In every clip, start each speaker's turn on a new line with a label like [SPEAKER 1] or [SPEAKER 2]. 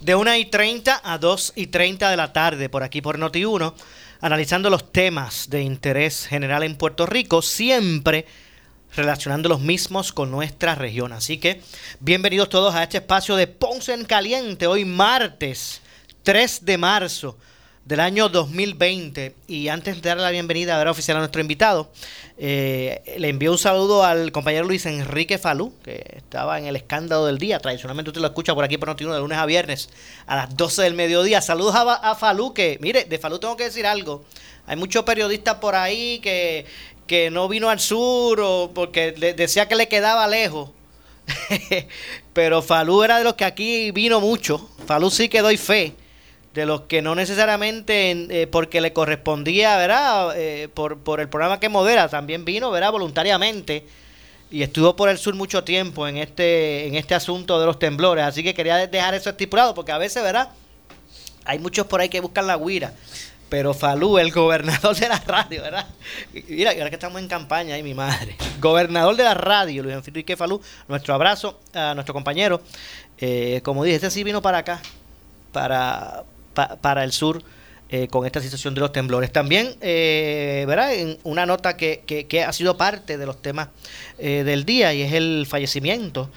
[SPEAKER 1] de 1 y 30 a 2 y 30 de la tarde, por aquí por Noti1, analizando los temas de interés general en Puerto Rico, siempre relacionando los mismos con nuestra región. Así que bienvenidos todos a este espacio de Ponce en Caliente, hoy martes 3 de marzo del año 2020. Y antes de darle la bienvenida a ver oficial a nuestro invitado, eh, le envío un saludo al compañero Luis Enrique Falú, que estaba en el escándalo del día. Tradicionalmente usted lo escucha por aquí por Noticiero de lunes a viernes a las 12 del mediodía. Saludos a, a Falú, que mire, de Falú tengo que decir algo. Hay muchos periodistas por ahí que, que no vino al sur o porque le, decía que le quedaba lejos. Pero Falú era de los que aquí vino mucho. Falú sí que doy fe de los que no necesariamente eh, porque le correspondía, ¿verdad? Eh, por, por el programa que modera, también vino, ¿verdad? Voluntariamente y estuvo por el sur mucho tiempo en este en este asunto de los temblores, así que quería dejar eso estipulado porque a veces, ¿verdad? Hay muchos por ahí que buscan la guira, pero Falú, el gobernador de la radio, ¿verdad? Mira, ahora que estamos en campaña, ay mi madre. Gobernador de la radio, Luis Enrique Falú, nuestro abrazo a nuestro compañero. Eh, como dije, este sí vino para acá, para para el sur eh, con esta situación de los temblores. También, eh, ¿verdad? En una nota que, que, ha sido parte de los temas eh, del día y es el fallecimiento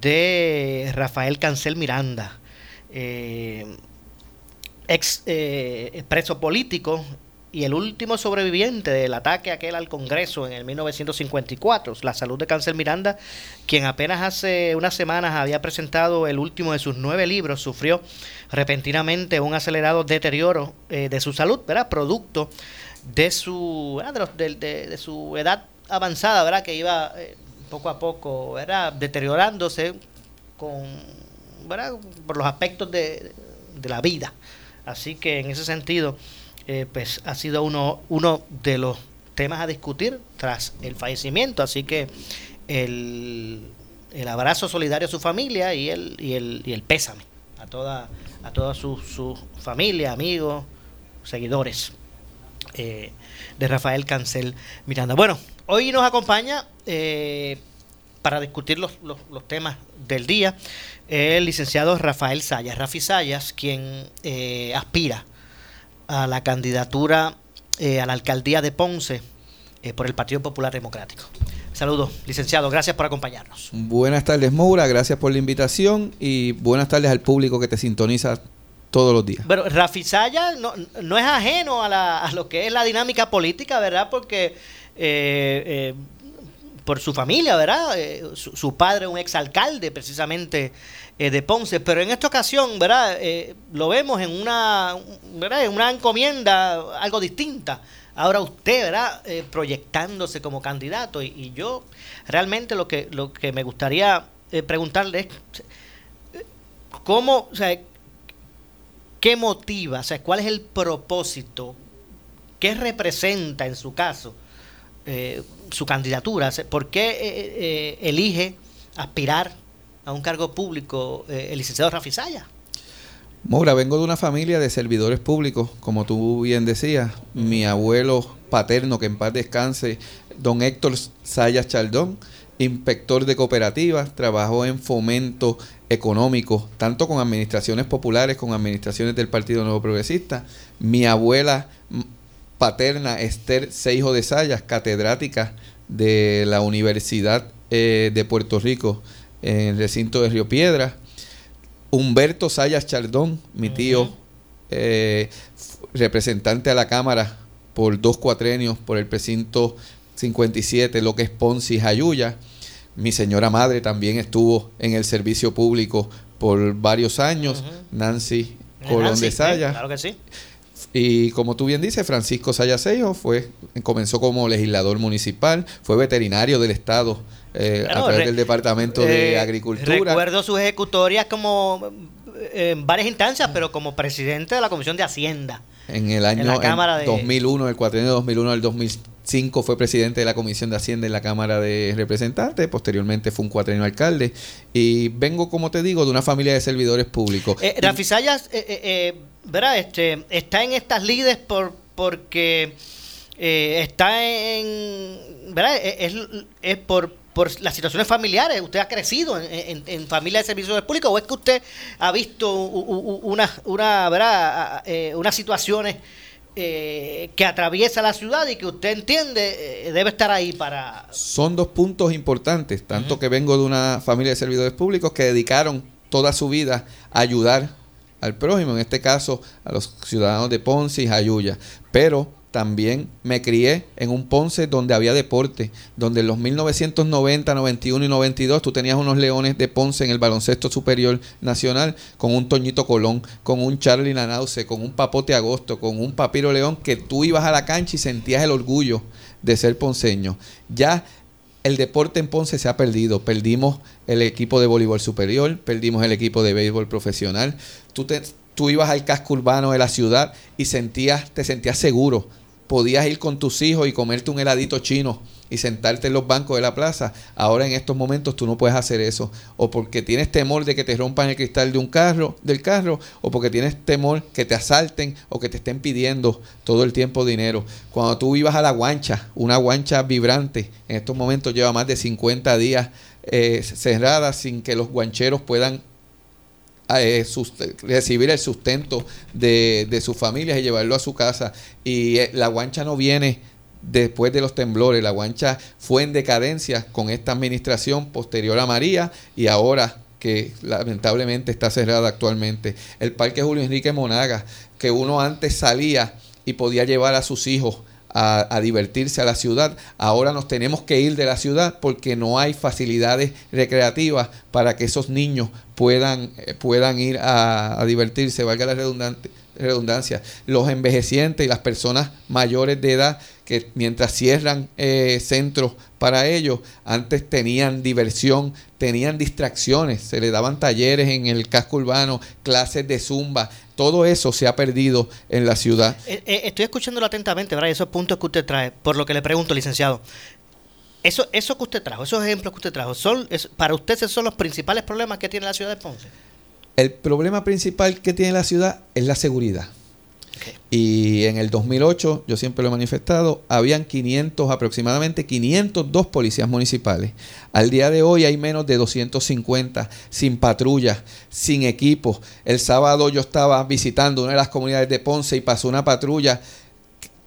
[SPEAKER 1] de Rafael Cancel Miranda, ex preso político y el último sobreviviente del ataque aquel al Congreso en el 1954, la salud de Cáncer Miranda, quien apenas hace unas semanas había presentado el último de sus nueve libros, sufrió repentinamente un acelerado deterioro eh, de su salud, ¿verdad? Producto de su, de, su edad avanzada, ¿verdad? Que iba eh, poco a poco, ¿verdad? Deteriorándose con, ¿verdad? Por los aspectos de la vida. Así que en ese sentido eh, pues ha sido uno, uno de los temas a discutir tras el fallecimiento. Así que el, el abrazo solidario a su familia y el, y el, y el pésame a toda, a toda su, familia, amigos, seguidores eh, de Rafael Cancel Miranda. Bueno, hoy nos acompaña eh, para discutir los, los, los, temas del día el licenciado Rafael Sayas, Rafi Sayas, quien aspira a la candidatura eh, a la alcaldía de Ponce eh, por el Partido Popular Democrático. Saludos, licenciado, gracias por acompañarnos.
[SPEAKER 2] Buenas tardes, Moura, gracias por la invitación y buenas tardes al público que te sintoniza todos los días.
[SPEAKER 1] Pero Rafi Saya no, no es ajeno a, la, a, lo que es la dinámica política, ¿verdad? Porque eh, eh, por su familia, ¿verdad? Eh, su, su, padre, un exalcalde precisamente eh, de Ponce, pero en esta ocasión, ¿verdad? Eh, lo vemos en una, ¿verdad? En una encomienda algo distinta. Ahora usted, ¿verdad? Eh, proyectándose como candidato y, yo realmente lo que, lo que me gustaría preguntarle es cómo, o sea, qué motiva, o sea, cuál es el propósito, qué representa en su caso eh, su candidatura, por qué eh, eh, elige aspirar a un cargo público el licenciado Rafi Saya.
[SPEAKER 2] Moura, vengo de una familia de servidores públicos, como tú bien decías. Mi abuelo paterno, que en paz descanse, don Héctor Sayas Chaldón, inspector de cooperativas, trabajó en fomento económico, tanto con administraciones populares, con administraciones del Partido Nuevo Progresista. Mi abuela paterna, Esther Seijo de Sayas, catedrática de la Universidad eh, de Puerto Rico en el recinto de Río Piedra. Humberto Sayas Chardón, mi tío, uh -huh. eh, representante a la Cámara por dos cuatrenios por el precinto
[SPEAKER 3] 57, lo que es Ponce y Jayuya. Mi señora madre también estuvo en el servicio público por varios años, Nancy Colón de Saya.
[SPEAKER 1] claro que sí.
[SPEAKER 3] Y como tú bien dices, Francisco Sayasejo fue, comenzó como legislador municipal, fue veterinario del Estado eh, a través del Departamento de eh, Agricultura.
[SPEAKER 1] Recuerdo sus ejecutorias como eh, en varias instancias, pero como presidente de la Comisión de Hacienda.
[SPEAKER 3] En el año 2001, el cuatrienio 2001 al 2005 fue presidente de la Comisión de Hacienda en la Cámara de Representantes, posteriormente fue un cuatrienio alcalde y vengo, como te digo, de una familia de servidores públicos.
[SPEAKER 1] Eh, Rafi Sayas, ¿verdad? Este, está en estas lides por, porque está en, ¿verdad? Es, es por por las situaciones familiares? ¿Usted ha crecido en, en, familia de servicios públicos o es que usted ha visto una, una, ¿verdad? Eh, unas situaciones eh, que atraviesa la ciudad y que usted entiende eh, debe estar ahí para...
[SPEAKER 3] Son dos puntos importantes, tanto que vengo de una familia de servidores públicos que dedicaron toda su vida a ayudar al prójimo, en este caso a los ciudadanos de Ponce y Jayuya, pero también me crié en un Ponce donde había deporte, donde en los 1990, 91 y 92 tú tenías unos leones de Ponce en el baloncesto superior nacional con un Toñito Colón, con un Charlie Nanause, con un Papote Agosto, con un Papiro León, que tú ibas a la cancha y sentías el orgullo de ser ponceño. Ya el deporte en Ponce se ha perdido. Perdimos el equipo de voleibol superior, perdimos el equipo de béisbol profesional. Tú, te, tú ibas al casco urbano de la ciudad y sentías, te sentías seguro podías ir con tus hijos y comerte un heladito chino y sentarte en los bancos de la plaza. Ahora en estos momentos tú no puedes hacer eso. O porque tienes temor de que te rompan el cristal de un carro, del carro, o porque tienes temor que te asalten o que te estén pidiendo todo el tiempo dinero. Cuando tú ibas a la guancha, una guancha vibrante, en estos momentos lleva más de 50 días eh, cerrada sin que los guancheros puedan eh, recibir el sustento de, de sus familias y llevarlo a su casa. Y eh, la guancha no viene después de los temblores. La guancha fue en decadencia con esta administración posterior a María y ahora que lamentablemente está cerrada actualmente. El Parque Julio Enrique Monaga, que uno antes salía y podía llevar a sus hijos a, divertirse a la ciudad. Ahora nos tenemos que ir de la ciudad porque no hay facilidades recreativas para que esos niños puedan, eh, puedan ir a, divertirse, valga la redundancia. Los envejecientes y las personas mayores de edad que mientras cierran eh, centros para ellos, antes tenían diversión, tenían distracciones, se le daban talleres en el casco urbano, clases de zumba, todo eso se ha perdido en la ciudad.
[SPEAKER 1] Eh, eh, estoy escuchándolo atentamente, ¿verdad? Esos puntos que usted trae, por lo que le pregunto, licenciado. Eso, eso que usted trajo, esos ejemplos que usted trajo, son, ¿para usted esos son los principales problemas que tiene la ciudad de Ponce?
[SPEAKER 3] El problema principal que tiene la ciudad es la seguridad. Y en el 2008, yo siempre lo he manifestado, habían 500, aproximadamente 502 policías municipales. Al día de hoy hay menos de 250 sin patrullas, sin equipos. El sábado yo estaba visitando una de las comunidades de Ponce y pasó una patrulla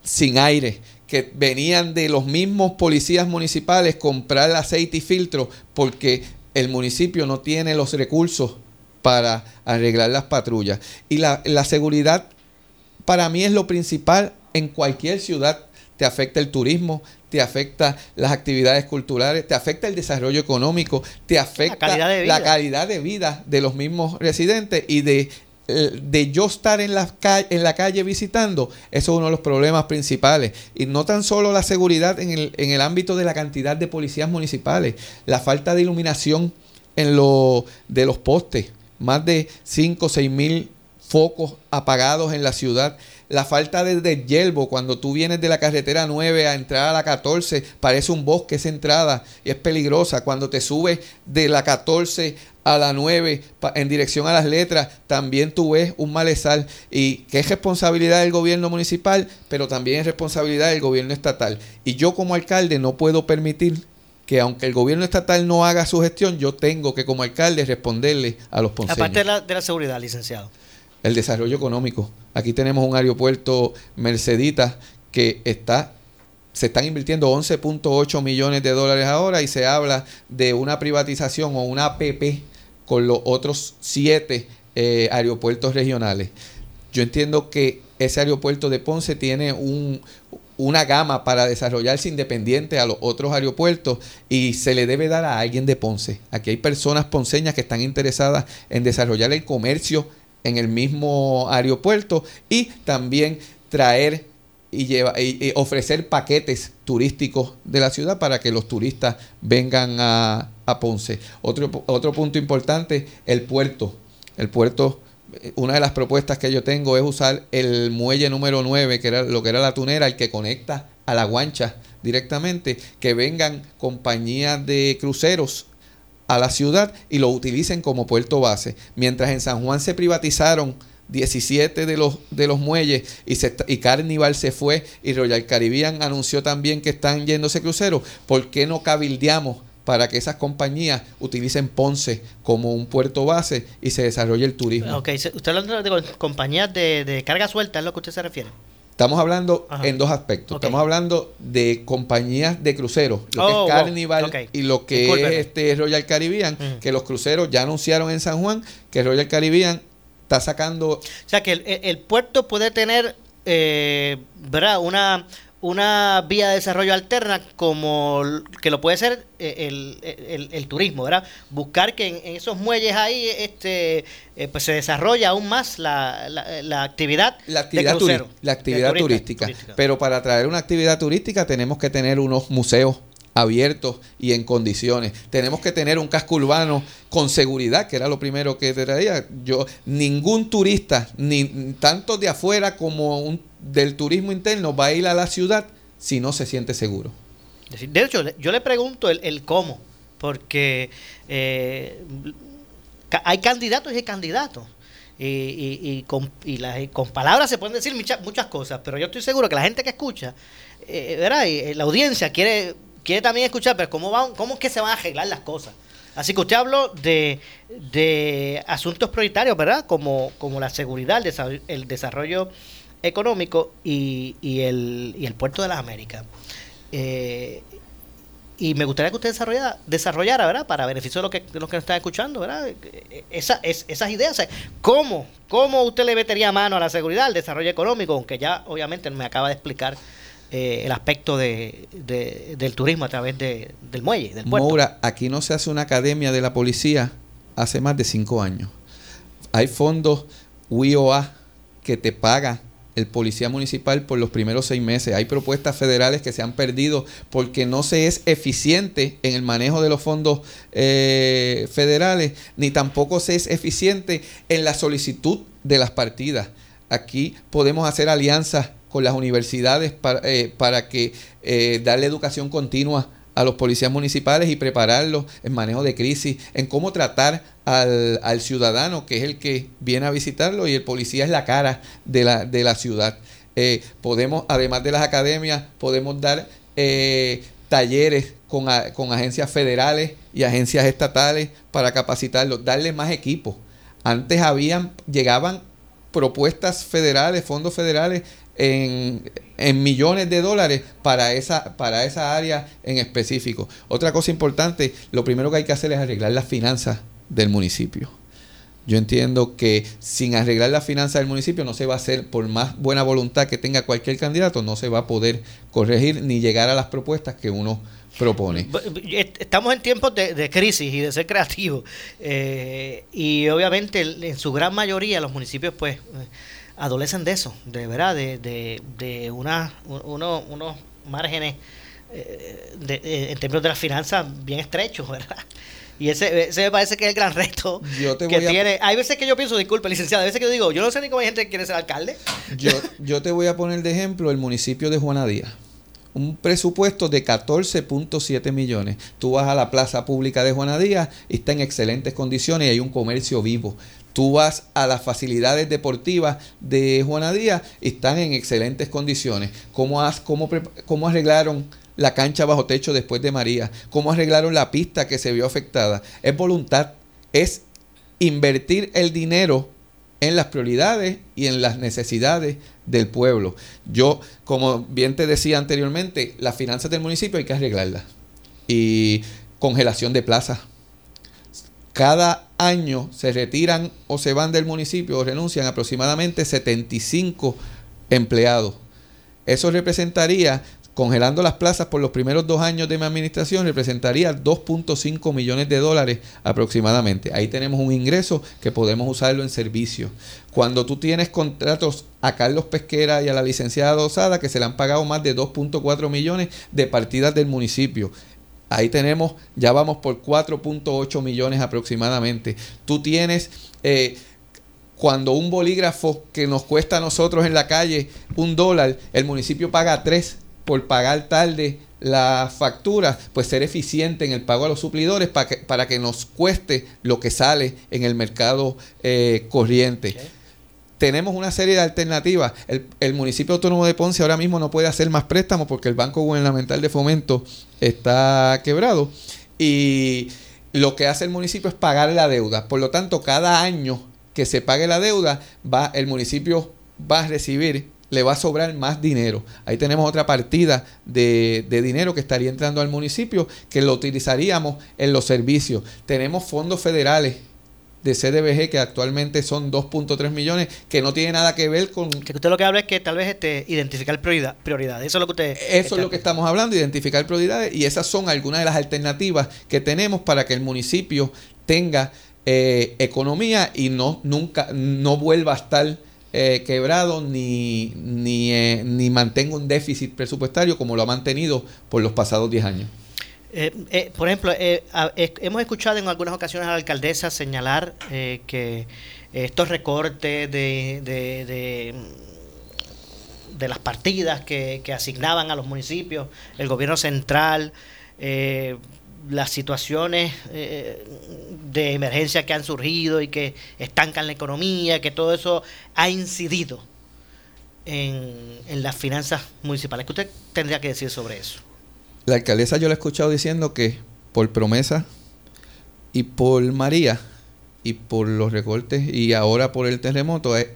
[SPEAKER 3] sin aire que venían de los mismos policías municipales comprar aceite y filtro porque el municipio no tiene los recursos para arreglar las patrullas. Y la, la seguridad para mí es lo principal en cualquier ciudad. Te afecta el turismo, te afecta las actividades culturales, te afecta el desarrollo económico, te afecta la calidad de vida de, los mismos residentes y de, eh, de yo estar en la, calle, en la calle visitando, eso es uno de los problemas principales. Y no tan solo la seguridad en el, en el ámbito de la cantidad de policías municipales, la falta de iluminación en lo, de los postes, más de 5 o 6 mil focos apagados en la ciudad, la falta de deshiervo cuando tú vienes de la carretera 9 a entrar a la 14, parece un bosque esa entrada y es peligrosa. Cuando te subes de la 14 a la 9 en dirección a las letras, también tú ves un malezal y que es responsabilidad del gobierno municipal, pero también es responsabilidad del gobierno estatal. Y yo como alcalde no puedo permitir que aunque el gobierno estatal no haga su gestión, yo tengo que como alcalde responderle a los ponceños.
[SPEAKER 1] Aparte de la, de la seguridad, licenciado
[SPEAKER 3] el desarrollo económico. Aquí tenemos un aeropuerto Mercedita que está se están invirtiendo 11.8 millones de dólares ahora y se habla de una privatización o una APP con los otros siete eh, aeropuertos regionales. Yo entiendo que ese aeropuerto de Ponce tiene un, una gama para desarrollarse independiente a los otros aeropuertos y se le debe dar a alguien de Ponce. Aquí hay personas ponceñas que están interesadas en desarrollar el comercio en el mismo aeropuerto y también traer y, lleva, y, ofrecer paquetes turísticos de la ciudad para que los turistas vengan a, a Ponce. Otro, otro punto importante, el puerto. El puerto una de las propuestas que yo tengo es usar el muelle número 9, que era lo que era la tunera, el que conecta a la guancha directamente, que vengan compañías de cruceros a la ciudad y lo utilicen como puerto base. Mientras en San Juan se privatizaron 17 de los, de los muelles y, se, y Carnival se fue y Royal Caribbean anunció también que están yéndose cruceros, ¿por qué no cabildeamos para que esas compañías utilicen Ponce como un puerto base y se desarrolle el turismo.
[SPEAKER 1] Ok, usted hablando de compañías de, carga suelta, ¿es lo que usted se refiere?
[SPEAKER 3] Estamos hablando en dos aspectos. Estamos hablando de compañías de cruceros, lo que es oh, Carnival y lo que es este Royal Caribbean, que los cruceros ya anunciaron en San Juan que Royal Caribbean está sacando... O
[SPEAKER 1] sea, que el, puerto puede tener, eh, ¿verdad? Una, una vía de desarrollo alterna como que lo puede ser eh, el, turismo, ¿verdad? Buscar que en, esos muelles ahí este, eh, pues se desarrolla aún más la, la, actividad
[SPEAKER 3] la actividad, la actividad turística. Pero para atraer una actividad turística tenemos que tener unos museos abiertos y en condiciones. Tenemos que tener un casco urbano con seguridad, que era lo primero que traía. Yo, ningún turista, ni tanto de afuera como un del turismo interno va a ir a la ciudad si no se siente seguro.
[SPEAKER 1] De hecho, yo le pregunto el, cómo, porque eh, hay candidatos y hay candidatos. Y, con, con, palabras se pueden decir muchas, cosas, pero yo estoy seguro que la gente que escucha, eh, ¿verdad? Y, eh, la audiencia quiere, quiere también escuchar, pero ¿cómo, van, ¿cómo es que se van a arreglar las cosas? Así que usted habló de, de asuntos prioritarios, ¿verdad? Como, como la seguridad, el desarrollo económico y, el, y el puerto de las Américas. Eh, y me gustaría que usted desarrollara, ¿verdad? Para beneficio de, lo que, de los que nos están escuchando, ¿verdad? Es, esas ideas. ¿cómo, ¿Cómo usted le metería mano a la seguridad, al desarrollo económico? Aunque ya obviamente me acaba de explicar eh, el aspecto de, del turismo a través de, del muelle, del puerto.
[SPEAKER 3] Moura, aquí no se hace una academia de la policía hace más de cinco años. Hay fondos UIOA que te pagan el policía municipal por los primeros seis meses. Hay propuestas federales que se han perdido porque no se es eficiente en el manejo de los fondos eh, federales, ni tampoco se es eficiente en la solicitud de las partidas. Aquí podemos hacer alianzas con las universidades para, eh, para que eh, darle educación continua a los policías municipales y prepararlos en manejo de crisis, en cómo tratar al, al, ciudadano, que es el que viene a visitarlo, y el policía es la cara de la, de la ciudad. Eh, podemos, además de las academias, podemos dar eh, talleres con, con, agencias federales y agencias estatales para capacitarlos, darle más equipos. Antes habían, llegaban propuestas federales, fondos federales en, millones de dólares para esa, para esa área en específico. Otra cosa importante, lo primero que hay que hacer es arreglar las finanzas del municipio. Yo entiendo que sin arreglar las finanzas del municipio no se va a hacer, por más buena voluntad que tenga cualquier candidato, no se va a poder corregir ni llegar a las propuestas que uno propone.
[SPEAKER 1] Estamos en tiempos de, crisis y de ser creativos. Eh, y obviamente en su gran mayoría los municipios pues adolecen de eso, de verdad, de, de, de una, unos márgenes eh, de, eh, en términos de las finanzas bien estrechos, ¿verdad? Y ese, ese me parece que es el gran reto que tiene. Hay veces que yo pienso, disculpe, licenciado, hay veces que yo digo, yo no sé ni cómo hay gente que quiere ser alcalde.
[SPEAKER 3] Yo, yo te voy a poner de ejemplo el municipio de Juanadía. Un presupuesto de 14.7 millones. Tú vas a la plaza pública de Juanadía y está en excelentes condiciones y hay un comercio vivo. Tú vas a las facilidades deportivas de Juana Díaz están en excelentes condiciones. ¿Cómo, cómo, cómo arreglaron la cancha bajo techo después de María? ¿Cómo arreglaron la pista que se vio afectada? Es voluntad, es invertir el dinero en las prioridades y en las necesidades del pueblo. Yo, como bien te decía anteriormente, las finanzas del municipio hay que arreglarlas. Y congelación de plazas cada año se retiran o se van del municipio o renuncian aproximadamente 75 empleados. Eso representaría congelando las plazas por los primeros dos años de mi administración representaría 2.5 millones de dólares aproximadamente. Ahí tenemos un ingreso que podemos usarlo en servicio. Cuando tú tienes contratos a Carlos Pesquera y a la licenciada Dosada que se le han pagado más de 2.4 millones de partidas del municipio. Ahí tenemos, ya vamos por 4.8 millones aproximadamente. Tú tienes... Eh, cuando un bolígrafo que nos cuesta a nosotros en la calle un dólar, el municipio paga tres por pagar tarde la factura, pues ser eficiente en el pago a los suplidores para que, para que nos cueste lo que sale en el mercado eh, corriente. Tenemos una serie de alternativas. El, municipio autónomo de Ponce ahora mismo no puede hacer más préstamos porque el Banco Gubernamental de Fomento está quebrado. Y lo que hace el municipio es pagar la deuda. Por lo tanto, cada año que se pague la deuda, el municipio va a recibir le va a sobrar más dinero. Ahí tenemos otra partida de, dinero que estaría entrando al municipio que lo utilizaríamos en los servicios. Tenemos fondos federales de CDBG que actualmente son 2.3 millones que no tiene nada que ver con
[SPEAKER 1] que usted lo que habla es que tal vez este identificar prioridad, prioridades eso es lo que usted
[SPEAKER 3] eso es lo que estamos hablando identificar prioridades y esas son algunas de las alternativas que tenemos para que el municipio tenga eh, economía y no nunca no vuelva a estar eh, quebrado ni, ni, eh, ni mantenga un déficit presupuestario como lo ha mantenido por los pasados 10 años.
[SPEAKER 1] Eh, por ejemplo, hemos escuchado en algunas ocasiones a la alcaldesa señalar que estos recortes de, de, de, las partidas que, asignaban a los municipios, el gobierno central, las situaciones eh, de emergencia que han surgido y que estancan la economía, que todo eso ha incidido en, en las finanzas municipales. ¿Qué usted tendría que decir sobre eso?
[SPEAKER 3] La alcaldesa yo la he escuchado diciendo que por promesa y por María y por los recortes y ahora por el terremoto es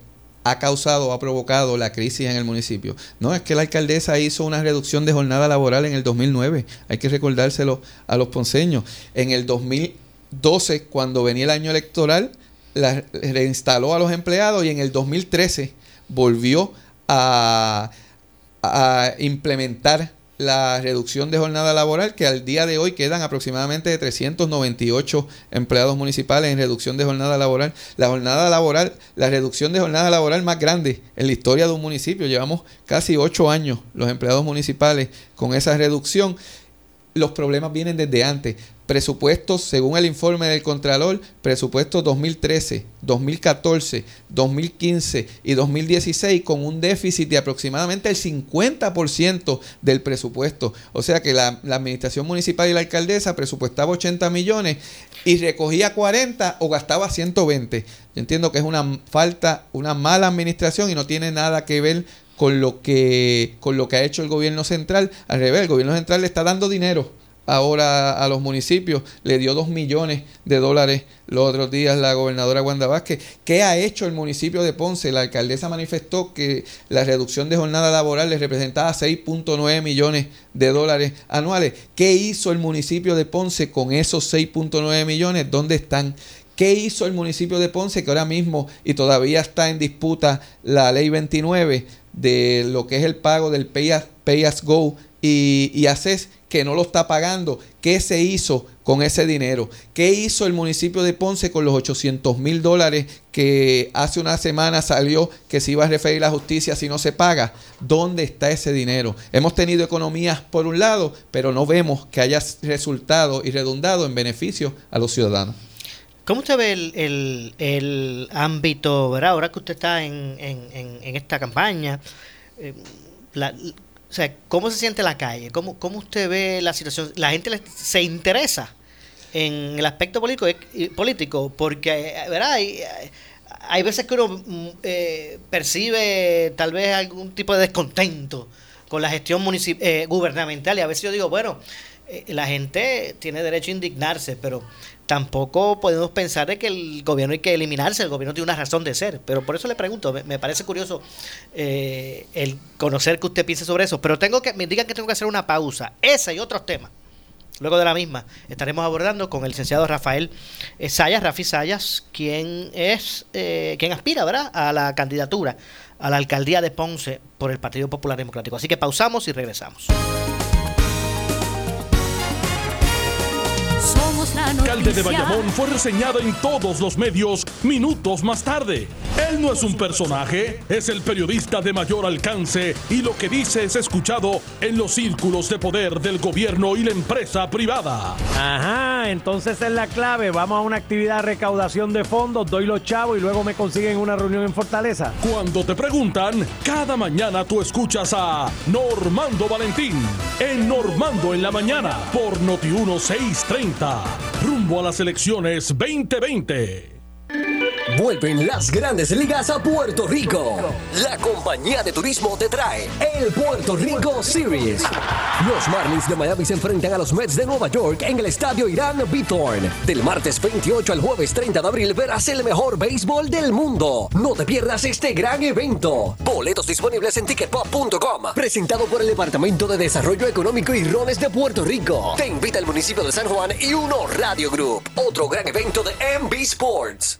[SPEAKER 3] ha causado, ha provocado la crisis en el municipio. No, es que la alcaldesa hizo una reducción de jornada laboral en el 2009. Hay que recordárselo a los ponceños. En el 2012, cuando venía el año electoral, la reinstaló a los empleados y en el 2013 volvió a implementar la reducción de jornada laboral, que al día de hoy quedan aproximadamente de 398 empleados municipales en reducción de jornada laboral. La jornada laboral, la reducción de jornada laboral más grande en la historia de un municipio. Llevamos casi ocho años los empleados municipales con esa reducción. Los problemas vienen desde antes presupuestos, según el informe del Contralor, presupuestos 2013, 2014, 2015 y 2016 con un déficit de aproximadamente el 50% del presupuesto. O sea que la, administración municipal y la alcaldesa presupuestaba 80 millones y recogía 40 o gastaba 120. Yo entiendo que es una falta, una mala administración y no tiene nada que ver con lo que, con lo que ha hecho el gobierno central. Al revés, el gobierno central le está dando dinero ahora a los municipios, le dio dos millones de dólares los otros días la gobernadora Wanda Vázquez. ¿Qué ha hecho el municipio de Ponce? La alcaldesa manifestó que la reducción de jornada laboral le representaba 6.9 millones de dólares anuales. ¿Qué hizo el municipio de Ponce con esos 6.9 millones? ¿Dónde están? ¿Qué hizo el municipio de Ponce que ahora mismo y todavía está en disputa la ley 29 de lo que es el pago del Pay as, Go y, y ACES? Que no lo está pagando. ¿Qué se hizo con ese dinero? ¿Qué hizo el municipio de Ponce con los 800 mil dólares que hace una semana salió que se iba a referir la justicia si no se paga? ¿Dónde está ese dinero? Hemos tenido economías por un lado, pero no vemos que haya resultado y redundado en beneficio a los ciudadanos.
[SPEAKER 1] ¿Cómo usted ve el, ámbito, ¿verdad? ahora que usted está en, esta campaña? Eh, o sea, ¿cómo se siente la calle? ¿Cómo, cómo usted ve la situación? ¿La gente se interesa en el aspecto político, eh, político? Porque, eh, ¿verdad? Hay, hay veces que uno mm, eh, percibe tal vez algún tipo de descontento con la gestión gubernamental y a veces yo digo, bueno, la gente tiene derecho a indignarse, pero tampoco podemos pensar de que el gobierno hay que eliminarse, el gobierno tiene una razón de ser, pero por eso le pregunto, me, parece curioso eh, el conocer que usted piense sobre eso, pero tengo que, me digan que tengo que hacer una pausa, esa y otros temas. Luego de la misma estaremos abordando con el licenciado Rafael Sayas, Rafi Sayas, quien es, eh, quien aspira, ¿verdad?, a la candidatura a la alcaldía de Ponce por el Partido Popular Democrático. Así que pausamos y regresamos.
[SPEAKER 4] Alcalde de Bayamón fue reseñado en todos los medios minutos más tarde. Él no es un personaje, es el periodista de mayor alcance y lo que dice es escuchado en los círculos de poder del gobierno y la empresa privada.
[SPEAKER 5] Ajá, entonces es la clave. Vamos a una actividad de recaudación de fondos, doy los chavos y luego me consiguen una reunión en Fortaleza.
[SPEAKER 4] Cuando te preguntan, cada mañana tú escuchas a Normando Valentín en Normando en la mañana por Noti 1630 rumbo a las elecciones 2020.
[SPEAKER 6] Vuelven las grandes ligas a Puerto Rico. La compañía de turismo te trae el Puerto Rico Series. Los Marlins de Miami se enfrentan a los Mets de Nueva York en el estadio Irán Bithorn. Del martes 28 al jueves 30 de abril verás el mejor béisbol del mundo. No te pierdas este gran evento. Boletos disponibles en ticketpop.com. Presentado por el Departamento de Desarrollo Económico y Rones de Puerto Rico. Te invita el municipio de San Juan y Uno Radio Group. Otro gran evento de MB Sports.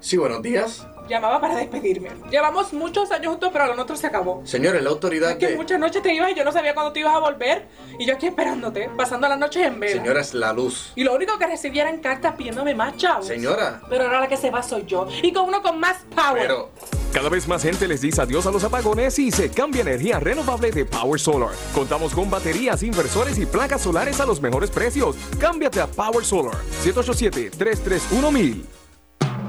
[SPEAKER 7] Sí, buenos días.
[SPEAKER 8] Llamaba para despedirme. Llevamos muchos años juntos, pero lo nuestro se acabó.
[SPEAKER 7] Señores, la autoridad
[SPEAKER 8] Es que
[SPEAKER 7] de...
[SPEAKER 8] muchas noches te ibas y yo no sabía cuándo te ibas a volver. Y yo aquí esperándote, pasando las noches en vela.
[SPEAKER 7] Señora, es la luz.
[SPEAKER 8] Y lo único que recibía eran cartas pidiéndome más chavos.
[SPEAKER 7] Señora.
[SPEAKER 8] Pero ahora la que se va soy yo. Y con uno con más power.
[SPEAKER 7] Pero...
[SPEAKER 9] Cada vez más gente les dice adiós a los apagones y se cambia energía renovable de Power Solar. Contamos con baterías, inversores y placas solares a los mejores precios. Cámbiate a Power Solar.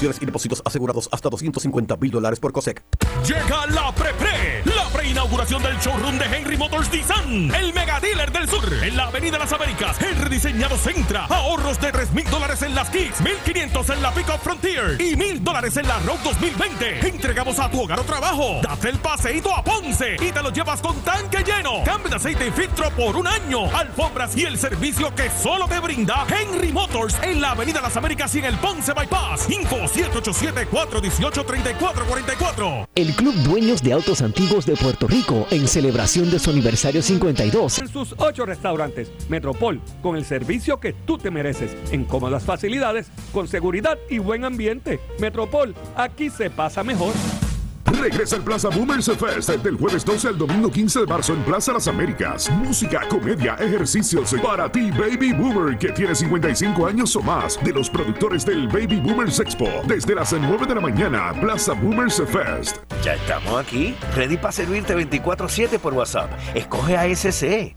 [SPEAKER 10] Y depósitos asegurados hasta 250 mil dólares por COSEC.
[SPEAKER 4] Llega la pre-pre, la preinauguración del showroom de Henry Motors Nissan, el mega dealer del sur, en la Avenida Las Américas. El rediseñado Centra, ahorros de 3 mil dólares en las Kicks, 1500 en la Pickup Frontier y mil dólares en la Road 2020. Entregamos a tu hogar o trabajo. Date el paseíto a Ponce y te lo llevas con tanque lleno. Cambio de aceite y filtro por un año. Alfombras y el servicio que solo te brinda Henry Motors en la Avenida Las Américas y en el Ponce Bypass. Info 787-418-3444.
[SPEAKER 6] El Club Dueños de Autos Antiguos de Puerto Rico, en celebración de su aniversario 52.
[SPEAKER 5] En sus ocho restaurantes, Metropol, con el servicio que tú te mereces, en cómodas facilidades, con seguridad y buen ambiente. Metropol, aquí se pasa mejor.
[SPEAKER 11] Regresa el Plaza Boomers Fest del jueves 12 al domingo 15 de marzo en Plaza Las Américas. Música, comedia, ejercicios para ti, Baby Boomer, que tiene 55 años o más, de los productores del Baby Boomers Expo. Desde las 9 de la mañana, Plaza Boomers Fest.
[SPEAKER 12] Ya estamos aquí, ready para servirte 24-7 por WhatsApp. Escoge ASC.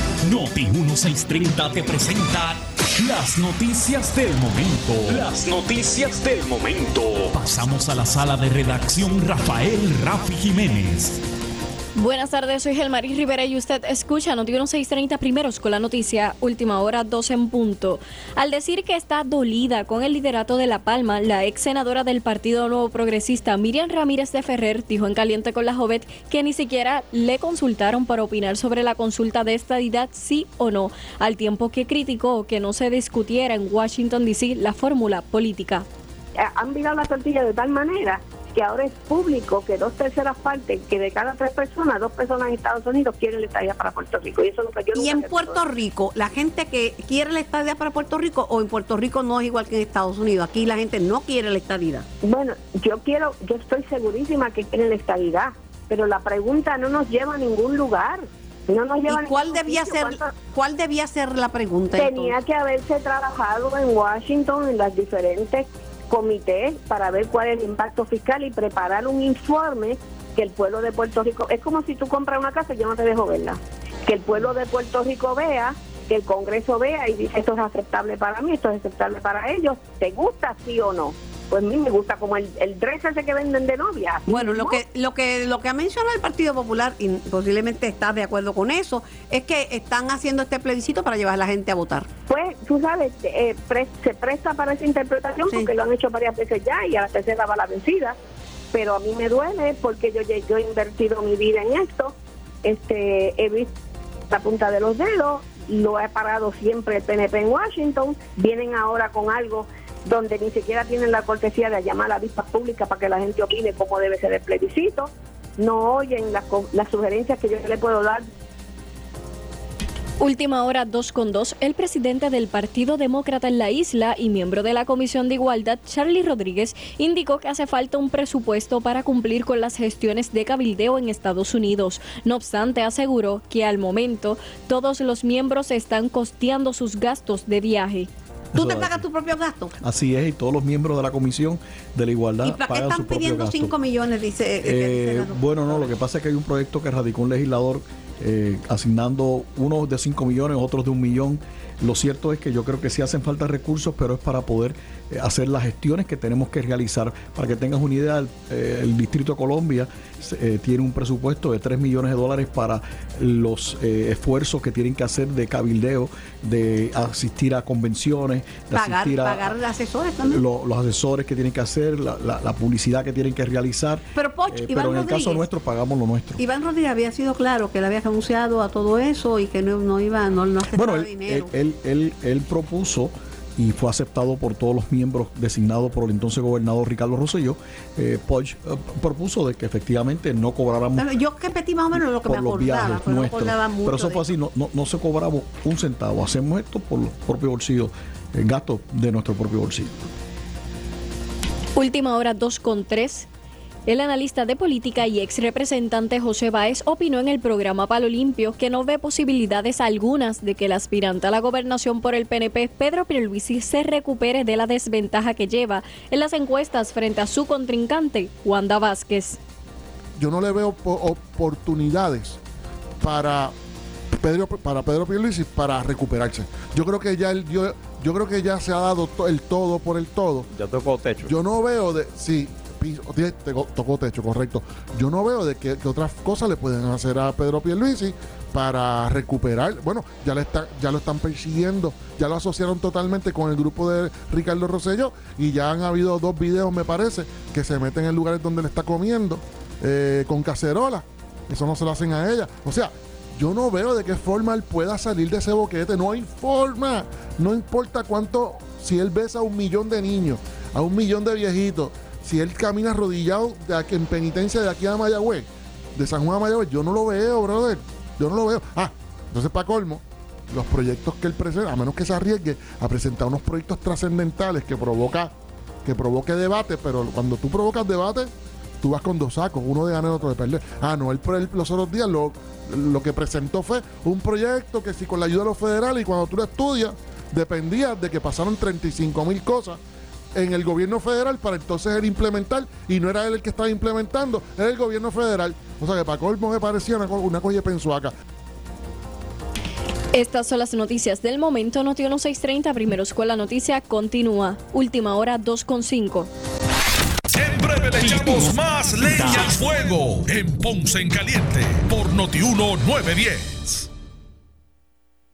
[SPEAKER 13] Noti 1630 te presenta las noticias del momento. Las noticias del momento. Pasamos a la sala de redacción Rafael Rafi Jiménez.
[SPEAKER 14] Buenas tardes, soy Gelmaris Rivera y usted escucha Noti 1630 primeros con la noticia Última Hora 12 en punto. Al decir que está dolida con el liderato de La Palma, la ex senadora del Partido Nuevo Progresista Miriam Ramírez de Ferrer dijo en Caliente con la Jovet que ni siquiera le consultaron para opinar sobre la consulta de estadidad sí o no, al tiempo que criticó que no se discutiera en Washington DC la fórmula política.
[SPEAKER 15] han virado la tortilla de tal manera que ahora es público que dos terceras partes, que de cada tres personas, dos personas en Estados Unidos quieren la estadía para Puerto Rico. Y eso es lo que yo
[SPEAKER 16] Y en Puerto Rico, la gente que quiere la estadía para Puerto Rico o en Puerto Rico no es igual que en Estados Unidos. Aquí la gente no quiere la estadía.
[SPEAKER 15] Bueno, yo quiero, yo estoy segurísima que quieren la estabilidad, pero la pregunta no nos lleva a ningún lugar. No nos lleva
[SPEAKER 16] ¿Y cuál debía
[SPEAKER 15] sitio.
[SPEAKER 16] ser
[SPEAKER 15] ¿Cuánto-
[SPEAKER 16] cuál debía ser la pregunta?
[SPEAKER 15] Tenía
[SPEAKER 16] entonces?
[SPEAKER 15] que haberse trabajado en Washington, en las diferentes comités, para ver cuál es el impacto fiscal y preparar un informe que el pueblo de Puerto Rico, es como si tú compras una casa y yo no te dejo verla, que el pueblo de Puerto Rico vea, que el Congreso vea y dice esto es aceptable para mí, esto es aceptable para ellos, ¿te gusta sí o no? Pues a mí me gusta como el, el dress ese que venden de novia.
[SPEAKER 16] Bueno, lo que lo que lo que ha mencionado el Partido Popular y posiblemente estás de acuerdo con eso es que están haciendo este plebiscito para llevar a la gente a votar.
[SPEAKER 15] Pues, tú sabes, eh, pre- se presta para esa interpretación porque lo han hecho varias veces ya y a la tercera va la vencida. Pero a mí me duele porque yo, yo he invertido mi vida en esto. Este, he visto la punta de los dedos, lo he parado siempre el PNP en Washington. Vienen ahora con algo donde ni siquiera tienen la cortesía de llamar a la vista pública para que la gente opine cómo debe ser el plebiscito. No oyen las, las sugerencias que yo le puedo dar
[SPEAKER 14] Última hora 2 con 2, el presidente del Partido Demócrata en la isla y miembro de la Comisión de Igualdad, Charlie Rodríguez, indicó que hace falta un presupuesto para cumplir con las gestiones de cabildeo en Estados Unidos. No obstante, aseguró que al momento todos los miembros están costeando sus gastos de viaje.
[SPEAKER 16] ¿Tú te pagas tu propio gasto?
[SPEAKER 17] Así es, y todos los miembros de la Comisión de la Igualdad
[SPEAKER 16] ¿Y para qué están pidiendo
[SPEAKER 17] gasto.
[SPEAKER 16] 5 millones? Dice, eh, el senador.
[SPEAKER 17] bueno, no, lo que pasa es que hay un proyecto que radicó un legislador eh, asignando unos de 5 millones, otros de un millón. Lo cierto es que yo creo que sí hacen falta recursos, pero es para poder hacer las gestiones que tenemos que realizar. Para que tengas una idea, el, eh, el Distrito de Colombia eh, tiene un presupuesto de 3 millones de dólares para los eh, esfuerzos que tienen que hacer de cabildeo, de asistir a convenciones, de
[SPEAKER 16] pagar,
[SPEAKER 17] asistir a,
[SPEAKER 16] pagar asesores también.
[SPEAKER 17] lo- los asesores que tienen que hacer, la, la- la publicidad que tienen que realizar.
[SPEAKER 16] Pero, Poch,
[SPEAKER 17] Eh,
[SPEAKER 16] Iván
[SPEAKER 17] pero en el caso nuestro pagamos lo nuestro.
[SPEAKER 16] Iván Rodríguez había sido claro que él había renunciado a todo eso y que no, no iba, no, no
[SPEAKER 17] Bueno, él,
[SPEAKER 16] dinero.
[SPEAKER 17] él, él, él- él propuso y fue aceptado por todos los miembros designados por el entonces gobernador Ricardo Rosselló. Eh, Poch, eh, propuso de que efectivamente no cobráramos
[SPEAKER 16] Pero yo repetí más o menos lo que me
[SPEAKER 17] por los
[SPEAKER 16] acordaba,
[SPEAKER 17] viajes
[SPEAKER 16] pero no
[SPEAKER 17] nuestros.
[SPEAKER 16] acordaba mucho
[SPEAKER 17] Pero eso
[SPEAKER 16] de
[SPEAKER 17] fue así, no, no, no se cobramos un centavo. Hacemos esto por los propios bolsillos, el gasto de nuestro propio bolsillo.
[SPEAKER 14] Última hora 2 con 3. El analista de política y ex representante José Báez opinó en el programa Palo Limpio que no ve posibilidades algunas de que el aspirante a la gobernación por el PNP, Pedro Pierluisi, se recupere de la desventaja que lleva en las encuestas frente a su contrincante, Wanda Vázquez.
[SPEAKER 18] yo no le veo po- oportunidades para Pedro para Pedro Pierluisi para recuperarse. Yo creo que ya él dio- yo creo que ya se ha dado to- el todo por el todo.
[SPEAKER 19] Ya tocó techo.
[SPEAKER 18] Yo no veo de sí tocó- techo, correcto. Yo no veo de que otras cosas le pueden hacer a Pedro Pierluisi para recuperar. Bueno, ya le está, ya lo están persiguiendo, ya lo asociaron totalmente con el grupo de Ricardo Rosselló y ya han habido dos videos, me parece, que se meten en lugares donde le está comiendo eh, con cacerola. Eso no se lo hacen a ella. O sea, yo no veo de qué forma él pueda salir de ese boquete. No hay forma. No importa cuánto, si él besa a un millón de niños, a un millón de viejitos, si él camina arrodillado de aquí- en penitencia de aquí a Mayagüez, de San Juan a Mayagüez, yo no lo veo, brother. Yo no lo veo. Ah, entonces para colmo, los proyectos que él presenta, a menos que se arriesgue a presentar unos proyectos trascendentales que provoca que provoque debate, pero cuando tú provocas debate, tú vas con dos sacos, uno de ganar, otro de perder. Ah, no, él, él los otros días lo, lo que presentó fue un proyecto que si con la ayuda de los federales y cuando tú lo estudias, dependía de que pasaron 35 mil cosas en el gobierno federal para entonces él implementar y no era él el que estaba implementando, era el gobierno federal. O sea que para colmo me parecía una, una cosa acá.
[SPEAKER 14] Estas son las noticias del momento. Noti 1630, primero escuela noticia, continúa. Última hora 2.5.
[SPEAKER 20] En breve le echamos más leña al fuego en Ponce en Caliente por Notiuno 910.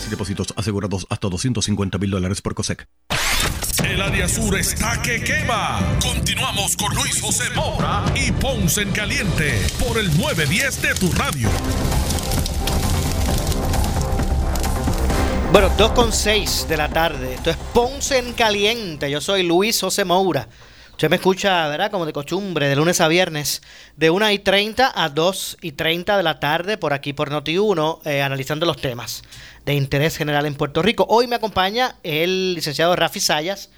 [SPEAKER 10] Acciones y depósitos asegurados hasta 250 mil dólares por COSEC.
[SPEAKER 20] El área sur está que quema. Continuamos con Luis José Moura y Ponce en Caliente por el 910 de tu radio.
[SPEAKER 1] Bueno, 2.6 de la tarde. Esto es Ponce en Caliente. Yo soy Luis José Moura. Usted me escucha, ¿verdad? Como de costumbre, de lunes a viernes, de 1 y 30 a 2 y 30 de la tarde, por aquí por Noti1, eh, analizando los temas de interés general en Puerto Rico. Hoy me acompaña el licenciado Rafi Sayas,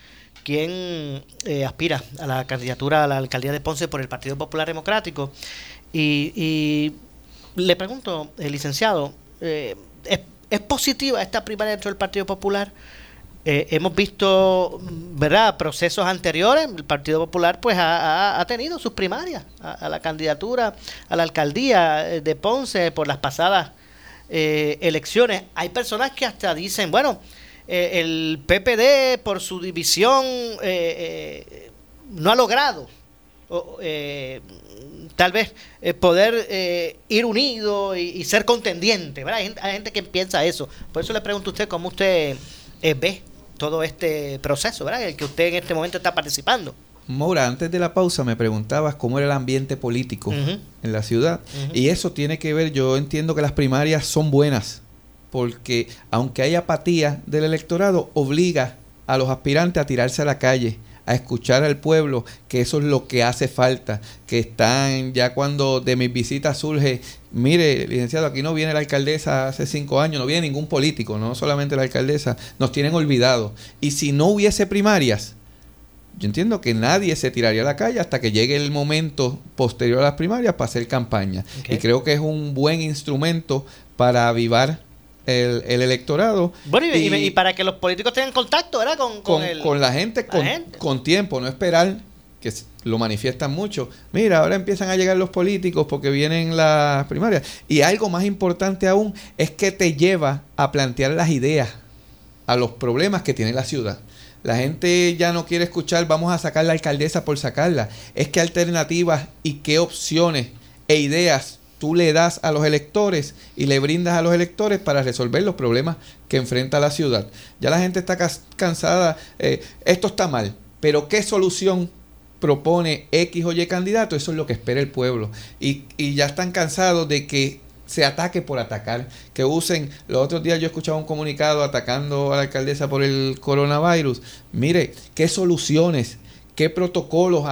[SPEAKER 1] quien eh, aspira a la candidatura a la alcaldía de Ponce por el Partido Popular Democrático. Y, le pregunto, el licenciado, eh, ¿es, ¿es positiva esta primaria dentro del Partido Popular? Eh, hemos visto, ¿verdad?, procesos anteriores. El Partido Popular, pues, ha, ha- ha tenido sus primarias a, la candidatura a la alcaldía eh, de Ponce por las pasadas eh, elecciones. Hay personas que hasta dicen, bueno, eh, el PPD por su división eh, eh, no ha logrado o, tal vez poder eh, ir unido y, ser contendiente. ¿verdad? Hay, gente, hay gente que piensa eso. Por eso le pregunto a usted cómo usted ve todo este proceso, ¿verdad? El que usted en este momento está participando.
[SPEAKER 3] Maura, antes de la pausa me preguntabas cómo era el ambiente político en la ciudad. Y eso tiene que ver, yo entiendo que las primarias son buenas, porque aunque hay apatía del electorado, obliga a los aspirantes a tirarse a la calle, a escuchar al pueblo, que eso es lo que hace falta, que están ya cuando de mis visitas surge, mire, licenciado, aquí no viene la alcaldesa hace cinco años, no viene ningún político, no solamente la alcaldesa, nos tienen olvidados. Y si no hubiese primarias, yo entiendo que nadie se tiraría a la calle hasta que llegue el momento posterior a las primarias para hacer campaña. Y creo que es un buen instrumento para avivar el, el electorado.
[SPEAKER 1] Bueno, y, y-
[SPEAKER 3] Y-
[SPEAKER 1] y para que los políticos tengan contacto, ¿verdad? Con, con
[SPEAKER 3] con,
[SPEAKER 1] el-
[SPEAKER 3] con la gente
[SPEAKER 1] la
[SPEAKER 3] con,
[SPEAKER 1] gente.
[SPEAKER 3] con tiempo, no esperar que lo manifiestan mucho. Mira, ahora empiezan a llegar los políticos porque vienen las primarias. Y algo más importante aún es que te lleva a plantear las ideas a los problemas que tiene la ciudad. La gente ya no quiere escuchar, vamos a sacar la alcaldesa por sacarla. Es que alternativas y qué opciones e ideas tú le das a los electores y le brindas a los electores para resolver los problemas que enfrenta la ciudad. Ya la gente está cansada, eh, esto está mal, pero ¿qué solución propone X o Y candidato? Eso es lo que espera el pueblo. Y, ya están cansados de que se ataque por atacar, que usen, los otros días yo escuchaba un comunicado atacando a la alcaldesa por el coronavirus. Mire, ¿qué soluciones, qué protocolos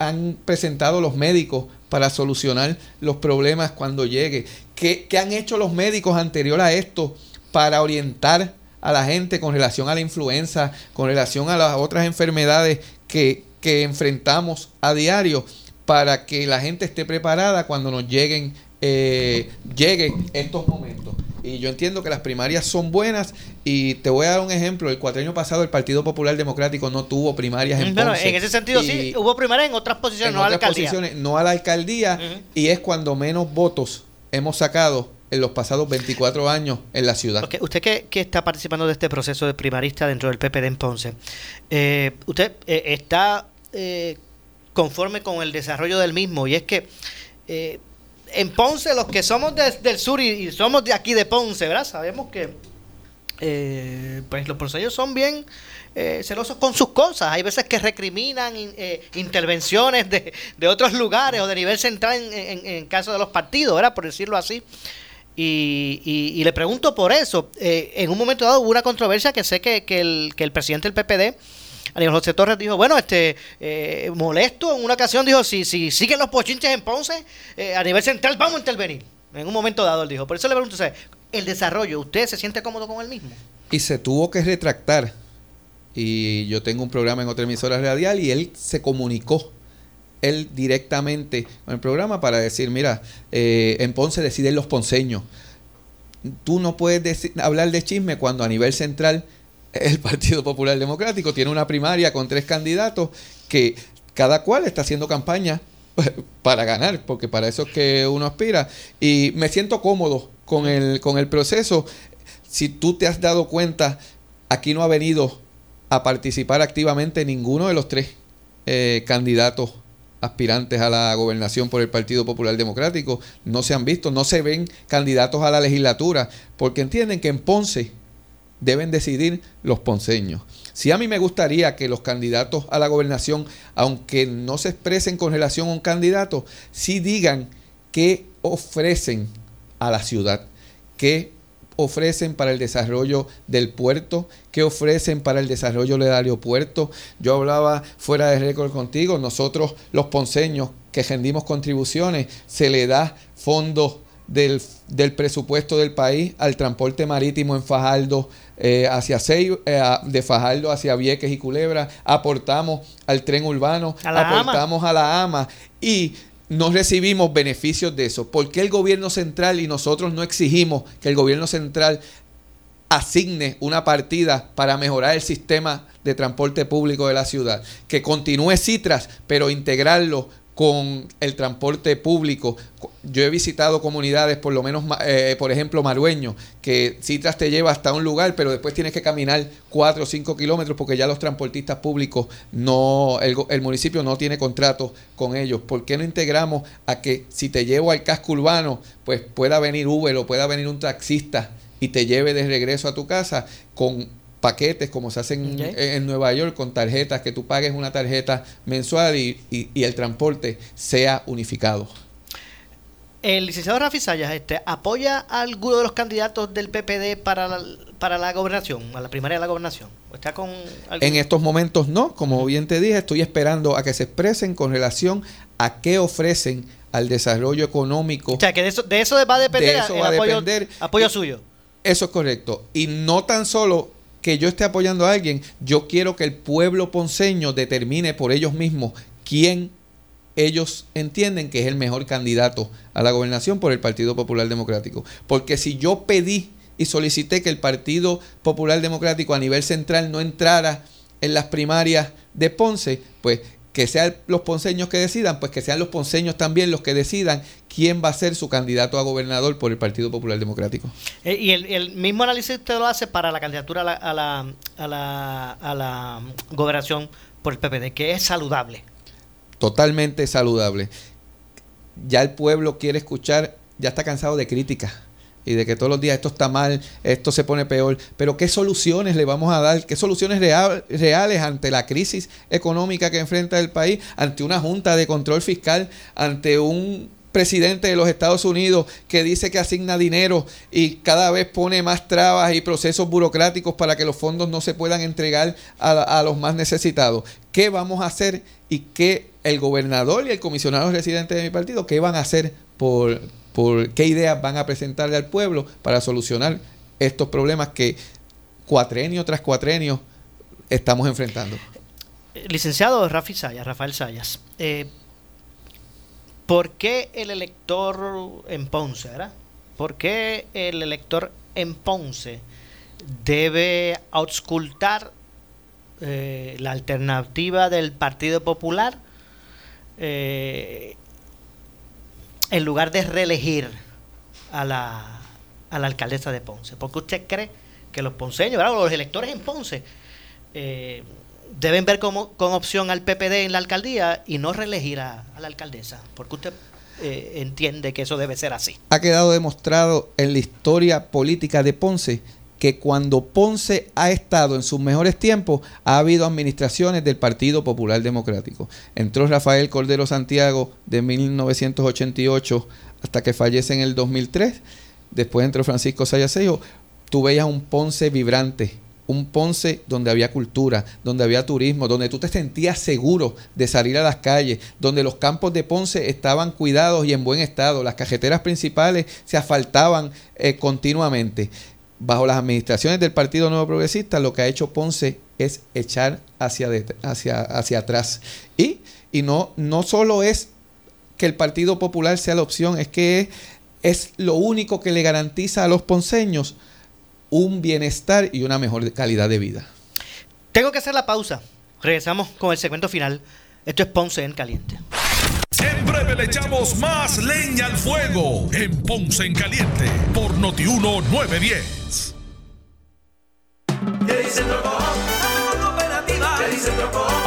[SPEAKER 3] han presentado los médicos para solucionar los problemas cuando llegue? ¿Qué, han hecho los médicos anterior a esto para orientar a la gente con relación a la influenza, con relación a las otras enfermedades que, que enfrentamos a diario, para que la gente esté preparada cuando nos lleguen, eh, lleguen estos momentos. Y yo entiendo que las primarias son buenas y te voy a dar un ejemplo. El cuatrienio pasado el Partido Popular Democrático no tuvo primarias en
[SPEAKER 1] Bueno,
[SPEAKER 3] Ponce.
[SPEAKER 1] en ese sentido sí, hubo primarias en otras posiciones,
[SPEAKER 3] en
[SPEAKER 1] no a la alcaldía.
[SPEAKER 3] posiciones, no a la alcaldía y es cuando menos votos hemos sacado en los pasados 24 años en la ciudad.
[SPEAKER 1] Usted que, que está participando de este proceso de primarista dentro del PPD en Ponce, eh, ¿usted eh, está eh, conforme con el desarrollo del mismo? Y es que eh, en Ponce, los que somos de- del sur y, somos de aquí de Ponce, ¿verdad? Sabemos que eh, pues los ponceños son bien eh, celosos con sus cosas. Hay veces que recriminan in- eh, intervenciones de, de otros lugares o de nivel central en, en- en caso de los partidos, ¿verdad? Por decirlo así. Y, y- y le pregunto por eso. Eh, en un momento dado hubo una controversia que sé que, que el, que el presidente del PPD, Aníbal José Torres, dijo, bueno, este eh, molesto en una ocasión, dijo, si, si siguen los pochinches en Ponce, eh, a nivel central vamos a intervenir. En un momento dado él dijo. Por eso le pregunto, el desarrollo, ¿usted se siente cómodo con el mismo?
[SPEAKER 3] y se tuvo que retractar. Y yo tengo un programa en otra emisora radial y él se comunicó, él directamente con el programa para decir, mira, eh, en Ponce deciden los ponceños. Tú no puedes hablar de chisme cuando a nivel central el Partido Popular Democrático tiene una primaria con tres candidatos que cada cual está haciendo campaña para ganar, porque para eso es que uno aspira. Y me siento cómodo con el, con el proceso. Si tú te has dado cuenta, aquí no ha venido a participar activamente ninguno de los tres eh, candidatos aspirantes a la gobernación por el Partido Popular Democrático. No se han visto, no se ven candidatos a la legislatura, porque entienden que en Ponce deben decidir los ponceños. Si a mí me gustaría que los candidatos a la gobernación, aunque no se expresen con relación a un candidato, sí digan qué ofrecen a la ciudad, qué ofrecen para el desarrollo del puerto, qué ofrecen para el desarrollo del aeropuerto. Yo hablaba fuera de récord contigo, nosotros los ponceños que rendimos contribuciones, se le da fondos del, del presupuesto del país al transporte marítimo en Fajardo eh, hacia Sei- eh, de Fajardo hacia Vieques y Culebra, aportamos al tren urbano,
[SPEAKER 1] A la AMA.
[SPEAKER 3] aportamos a la AMA y no recibimos beneficios de eso. ¿Por qué el gobierno central y nosotros no exigimos que el gobierno central asigne una partida para mejorar el sistema de transporte público de la ciudad? Que continúe Citras, pero integrarlo con el transporte público. Yo he visitado comunidades, por lo menos, eh, por ejemplo, Marueño, que Citras te lleva hasta un lugar, pero después tienes que caminar 4 o 5 kilómetros porque ya los transportistas públicos no, el, el municipio no tiene contrato con ellos. ¿Por qué no integramos a que si te llevo al casco urbano, pues pueda venir Uber o pueda venir un taxista y te lleve de regreso a tu casa con paquetes como se hacen en, en Nueva York con tarjetas, que tú pagues una tarjeta mensual y, y- y el transporte sea unificado.
[SPEAKER 1] El licenciado Rafi Sayas este, apoya a alguno de los candidatos del PPD para la, para la gobernación, a la primaria de la gobernación. ¿O ¿Está con algún-
[SPEAKER 3] En estos momentos no, como bien te dije, estoy esperando a que se expresen con relación a qué ofrecen al desarrollo económico.
[SPEAKER 1] O sea, que de eso, de eso va a depender
[SPEAKER 3] De eso
[SPEAKER 1] el
[SPEAKER 3] va a
[SPEAKER 1] apoyo,
[SPEAKER 3] depender.
[SPEAKER 1] apoyo suyo.
[SPEAKER 3] Eso es correcto. Y no tan solo que yo esté apoyando a alguien, yo quiero que el pueblo ponceño determine por ellos mismos quién ellos entienden que es el mejor candidato a la gobernación por el Partido Popular Democrático. Porque si yo pedí y solicité que el Partido Popular Democrático a nivel central no entrara en las primarias de Ponce, pues que sean los ponceños que decidan, pues que sean los ponceños también los que decidan quién va a ser su candidato a gobernador por el Partido Popular Democrático.
[SPEAKER 1] Eh, y el, el mismo análisis usted lo hace para la candidatura a la, a la, a la, a la gobernación por el PPD, que es saludable.
[SPEAKER 3] totalmente saludable. Ya el pueblo quiere escuchar, ya está cansado de críticas y de que todos los días esto está mal, esto se pone peor. Pero ¿qué soluciones le vamos a dar? ¿Qué soluciones real- reales ante la crisis económica que enfrenta el país? Ante una junta de control fiscal, ante un presidente de los Estados Unidos que dice que asigna dinero y cada vez pone más trabas y procesos burocráticos para que los fondos no se puedan entregar a, a los más necesitados. ¿Qué vamos a hacer y qué el gobernador y el comisionado residente de mi partido, qué van a hacer por, por qué ideas van a presentarle al pueblo para solucionar estos problemas que cuatrenio tras cuatrenio estamos enfrentando?
[SPEAKER 1] Eh, Licenciado Rafi Sayas, Rafael Sayas, eh, ¿por qué el elector en Ponce, ¿verdad? ¿por qué el elector en Ponce debe auscultar eh, la alternativa del Partido Popular eh, en lugar de reelegir a la, alcaldesa de Ponce? ¿Por qué usted cree que los ponceños, ¿verdad? los electores en Ponce, eh, deben ver como, con opción al PPD en la alcaldía y no reelegir a, la alcaldesa? ¿Por qué usted eh, entiende que eso debe ser así?
[SPEAKER 3] Ha quedado demostrado en la historia política de Ponce que cuando Ponce ha estado en sus mejores tiempos, ha habido administraciones del Partido Popular Democrático. Entró Rafael Cordero Santiago de 1988 hasta que fallece en el 2003. Después entró Francisco Sayasejo. Tú veías un Ponce vibrante, un Ponce donde había cultura, donde había turismo, donde tú te sentías seguro de salir a las calles, donde los campos de Ponce estaban cuidados y en buen estado, las cajeteras principales se asfaltaban eh, continuamente. Bajo las administraciones del Partido Nuevo Progresista, lo que ha hecho Ponce es echar hacia, hacia, atrás. Y, no, solo es que el Partido Popular sea la opción, es que es lo único que le garantiza a los ponceños un bienestar y una mejor calidad de vida.
[SPEAKER 1] Tengo que hacer la pausa. Regresamos con el segmento final. Esto es Ponce en Caliente.
[SPEAKER 20] En breve le echamos más leña al fuego en Ponce en Caliente por Noti 1910.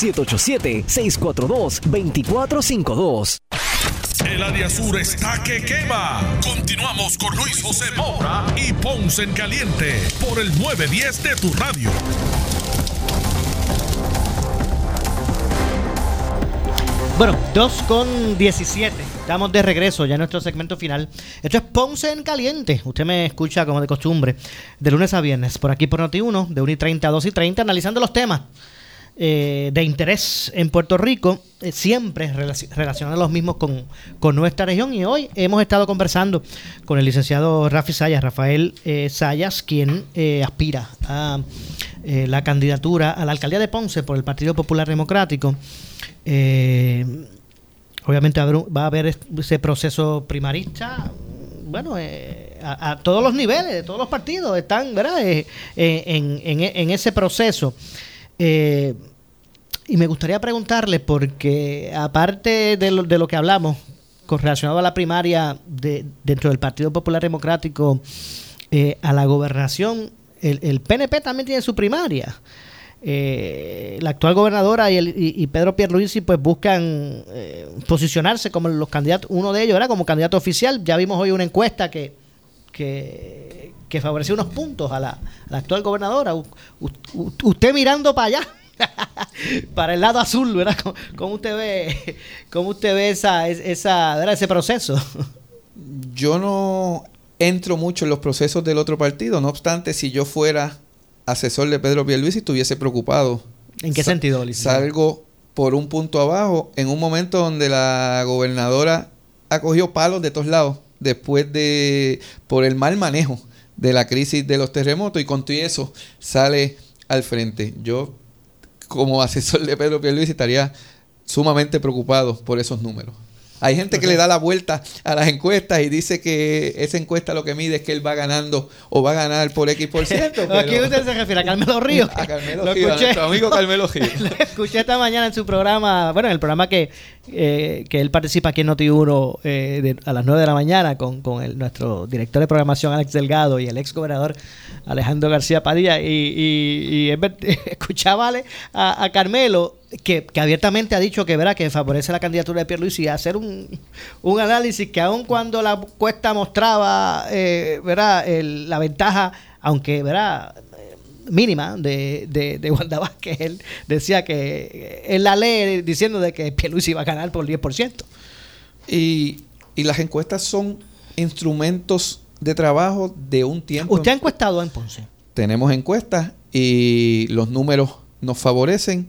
[SPEAKER 6] 787-642-2452.
[SPEAKER 20] El área sur está que quema. Continuamos con Luis José Moura y Ponce en Caliente por el 910 de tu radio.
[SPEAKER 1] Bueno, 2 con 17. Estamos de regreso ya en nuestro segmento final. Esto es Ponce en Caliente. Usted me escucha como de costumbre, de lunes a viernes, por aquí por Noti1, de 1 y 30 a 2 y 30, analizando los temas eh, de interés en Puerto Rico, eh, siempre relaci- relacionados los mismos con, con nuestra región. Y hoy hemos estado conversando con el licenciado Rafi Sayas, Rafael eh, Sayas, quien eh, aspira a la candidatura a la alcaldía de Ponce por el Partido Popular Democrático. Obviamente va a haber- ese proceso primarista. Bueno, a, todos los niveles, de todos los partidos están ¿verdad? En- en ese proceso. Y me gustaría preguntarle, porque aparte de lo, de lo que hablamos con relacionado a la primaria de, dentro del Partido Popular Democrático eh, a la gobernación, el, PNP también tiene su primaria. Eh, la actual gobernadora y, el, y, Pedro Pierluisi pues buscan eh, posicionarse como los candidatos, uno de ellos era como candidato oficial. Ya vimos hoy una encuesta que, que, que favoreció unos puntos a la, actual gobernadora. Usted mirando para allá, para el lado azul, ¿verdad? ¿Cómo, cómo usted ve, cómo usted ve esa, esa, ¿verdad? ese proceso?
[SPEAKER 3] Yo no entro mucho en los procesos del otro partido, no obstante, si yo fuera asesor de Pedro Pierluisi estuviese preocupado.
[SPEAKER 1] ¿En qué
[SPEAKER 3] Sa-
[SPEAKER 1] sentido?
[SPEAKER 3] Salgo por un punto abajo en un momento donde la gobernadora ha cogido palos de todos lados después de por el mal manejo de la crisis de los terremotos y con todo eso sale al frente. Yo como asesor de Pedro Pierluisi estaría sumamente preocupado por esos números. Hay gente que le da la vuelta a las encuestas y dice que esa encuesta lo que mide es que él va ganando o va a ganar por X por ciento.
[SPEAKER 1] ¿A quién usted se refiere? ¿A Carmelo Ríos?
[SPEAKER 3] A Carmelo
[SPEAKER 1] Lo
[SPEAKER 3] a nuestro amigo Carmelo Ríos.
[SPEAKER 1] Lo escuché esta mañana en su programa, bueno, en el programa que, eh, que él participa aquí en Noti1 eh, de- a las 9 de la mañana con, con el- nuestro director de programación Alex Delgado y el ex gobernador Alejandro García Padilla. Y, y- y escuchaba a, a Carmelo que, que abiertamente ha dicho que verá que favorece la candidatura de Pierluisi y hacer un, un análisis que aun cuando la encuesta mostraba eh, verá, el- la ventaja, aunque verá mínima de, de, de Wanda Vázquez, él decía que él la lee diciendo de que Pierluisi iba a ganar por el 10%.
[SPEAKER 3] Y, y las encuestas son instrumentos de trabajo de un tiempo.
[SPEAKER 1] ¿Usted ha encuestado en Ponce?
[SPEAKER 3] Tenemos encuestas y los números nos favorecen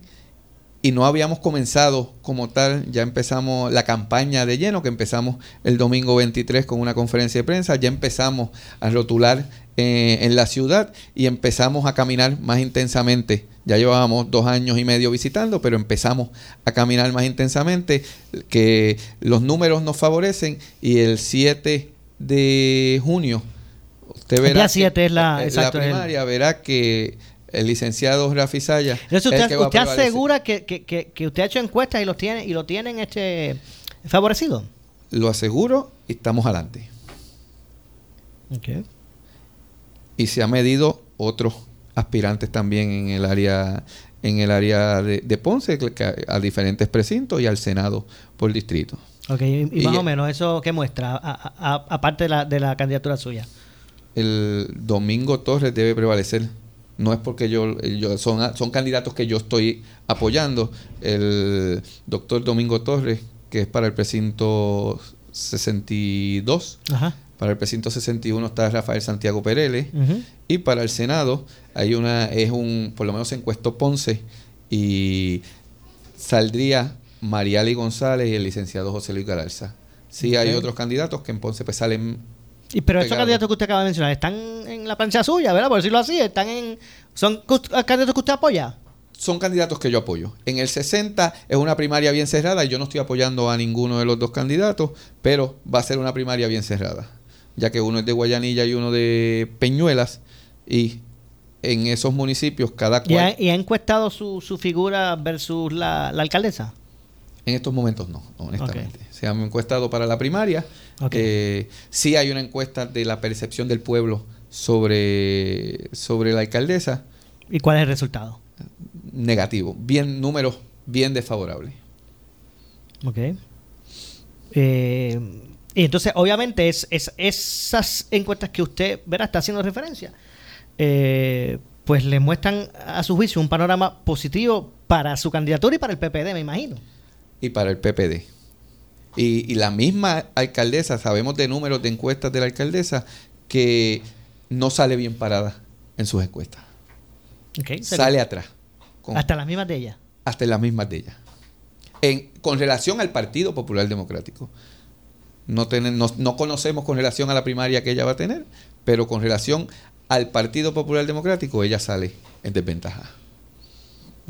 [SPEAKER 3] y no habíamos comenzado como tal, ya empezamos la campaña de lleno, que empezamos el domingo 23 con una conferencia de prensa, ya empezamos a rotular eh, en la ciudad y empezamos a caminar más intensamente. Ya llevábamos dos años y medio visitando, pero empezamos a caminar más intensamente, que los números nos favorecen y el 7 de junio, usted
[SPEAKER 1] El
[SPEAKER 3] verá
[SPEAKER 1] día
[SPEAKER 3] que-
[SPEAKER 1] 7 es la-
[SPEAKER 3] eh,
[SPEAKER 1] el-
[SPEAKER 3] primaria, verá que el licenciado Rafi Saya
[SPEAKER 1] Entonces usted,
[SPEAKER 3] que
[SPEAKER 1] usted asegura que, que, que, que usted ha hecho encuestas y los tiene y lo tienen este favorecido.
[SPEAKER 3] Lo aseguro y estamos adelante.
[SPEAKER 1] Okay.
[SPEAKER 3] Y se ha medido otros aspirantes también en el área en el área de, de Ponce, que- que a diferentes precintos y al Senado por distrito.
[SPEAKER 1] Ok, y, y
[SPEAKER 3] Y-
[SPEAKER 1] más o menos, ¿eso qué muestra? Aparte de la, de la candidatura suya.
[SPEAKER 3] El Domingo Torres debe prevalecer. No es porque yo, yo son, son candidatos que yo estoy apoyando. El doctor Domingo Torres, que es para el precinto 62.
[SPEAKER 1] Ajá.
[SPEAKER 3] Para el precinto 61 está Rafael Santiago Pereles. Y para el Senado hay una, es un, por lo menos se encuestó Ponce y saldría Mariali González y el licenciado José Luis Galarza. Sí hay otros candidatos que en Ponce pues salen
[SPEAKER 1] Y, pero estos candidatos que usted acaba de mencionar están en la plancha suya, ¿verdad? Por decirlo así, están en son cust- candidatos que usted apoya.
[SPEAKER 3] son candidatos que yo apoyo. En el 60 es una primaria bien cerrada y yo no estoy apoyando a ninguno de los dos candidatos, pero va a ser una primaria bien cerrada, ya que uno es de Guayanilla y uno de Peñuelas y en esos municipios cada
[SPEAKER 1] ¿Y
[SPEAKER 3] cual
[SPEAKER 1] ha, y ha encuestado su, su figura versus la, la alcaldesa?
[SPEAKER 3] En estos momentos no, honestamente. Se han encuestado para la primaria. Eh, sí hay una encuesta de la percepción del pueblo sobre, sobre la alcaldesa.
[SPEAKER 1] ¿Y cuál es el resultado?
[SPEAKER 3] Negativo. Bien, números bien desfavorables.
[SPEAKER 1] Ok. Eh, y entonces, obviamente, es, es esas encuestas que usted verá está haciendo referencia, eh, pues le muestran a su juicio un panorama positivo para su candidatura y para el PPD, me imagino.
[SPEAKER 3] Y para el PPD. Y, y la misma alcaldesa, sabemos de números de encuestas de la alcaldesa, que no sale bien parada en sus encuestas. Sale atrás. con-
[SPEAKER 1] Hasta las mismas de ella.
[SPEAKER 3] hasta las mismas de ella. En, con relación al Partido Popular Democrático. No, tenen- no, no conocemos con relación a la primaria que ella va a tener, pero con relación al Partido Popular Democrático, ella sale en desventaja.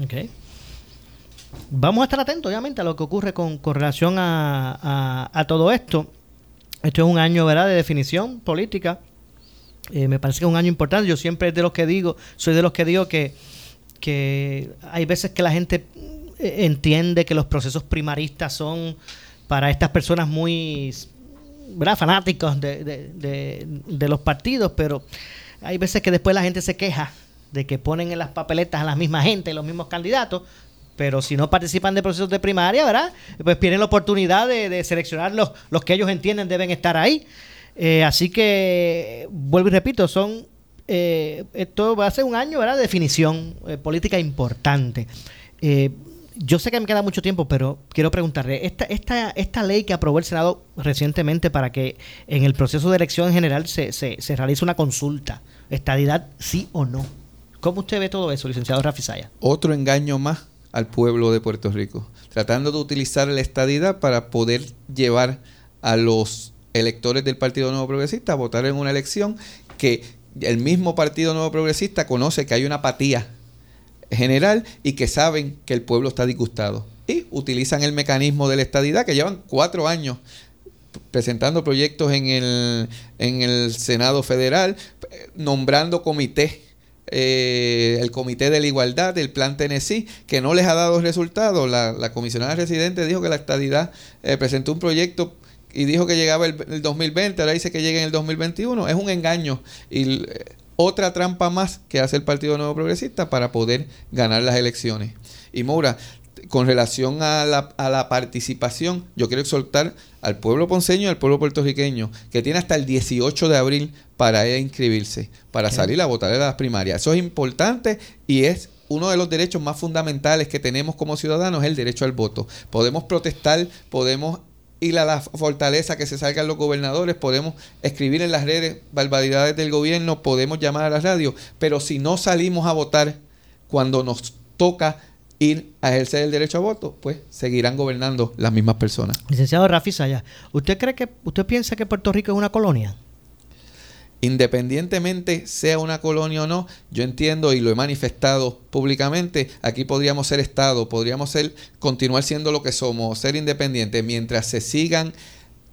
[SPEAKER 1] Ok. Vamos a estar atentos, obviamente, a lo que ocurre con, con relación a, a- todo esto. Esto es un año, ¿verdad?, de definición política. Eh, me parece que es un año importante. Yo siempre de los que digo, soy de los que digo que, que hay veces que la gente eh, entiende que los procesos primaristas son para estas personas muy ¿verdad? fanáticos de, de- de- de los partidos, pero hay veces que después la gente se queja de que ponen en las papeletas a la misma gente, los mismos candidatos, pero si no participan de procesos de primaria, ¿verdad? Pues pierden la oportunidad de, seleccionar los, que ellos entienden deben estar ahí. Eh, así que, vuelvo y repito, son eh, esto va a ser un año ¿verdad? de definición eh, política importante. Eh, yo sé que me queda mucho tiempo, pero quiero preguntarle, esta, esta, esta ley que aprobó el Senado recientemente para que en el proceso de elección en general se, se, se realice una consulta, estadidad sí o no. ¿Cómo usted ve todo eso, licenciado Rafi Saya?
[SPEAKER 3] Otro engaño más al pueblo de Puerto Rico, tratando de utilizar la estadidad para poder llevar a los electores del Partido Nuevo Progresista a votar en una elección que el mismo Partido Nuevo Progresista conoce que hay una apatía general y que saben que el pueblo está disgustado. y utilizan el mecanismo de la estadidad que llevan cuatro años presentando proyectos en el, en el Senado Federal, nombrando comités eh, el Comité de la Igualdad, el Plan Tennessee, que no les ha dado resultados. La, comisionada residente dijo que la estadidad eh, presentó un proyecto y dijo que llegaba el, el 2020, ahora dice que llega en el 2021. Es un engaño y eh, otra trampa más que hace el Partido Nuevo Progresista para poder ganar las elecciones. Y Moura, con relación a la, a la participación, yo quiero exhortar al pueblo ponceño y al pueblo puertorriqueño, que tiene hasta el 18 de abril para ir a inscribirse, para salir a votar en las primarias. Eso es importante y es uno de los derechos más fundamentales que tenemos como ciudadanos, es el derecho al voto. Podemos protestar, podemos ir a la fortaleza que se salgan los gobernadores, podemos escribir en las redes barbaridades del gobierno, podemos llamar a la radio, pero si no salimos a votar cuando nos toca ir a ejercer el derecho a voto, pues seguirán gobernando las mismas personas.
[SPEAKER 1] Licenciado Rafi Saya, ¿usted cree que, usted piensa que Puerto Rico es una colonia?
[SPEAKER 3] Independientemente sea una colonia o no, yo entiendo y lo he manifestado públicamente, aquí podríamos ser Estado, podríamos ser, continuar siendo lo que somos, ser independientes, mientras se sigan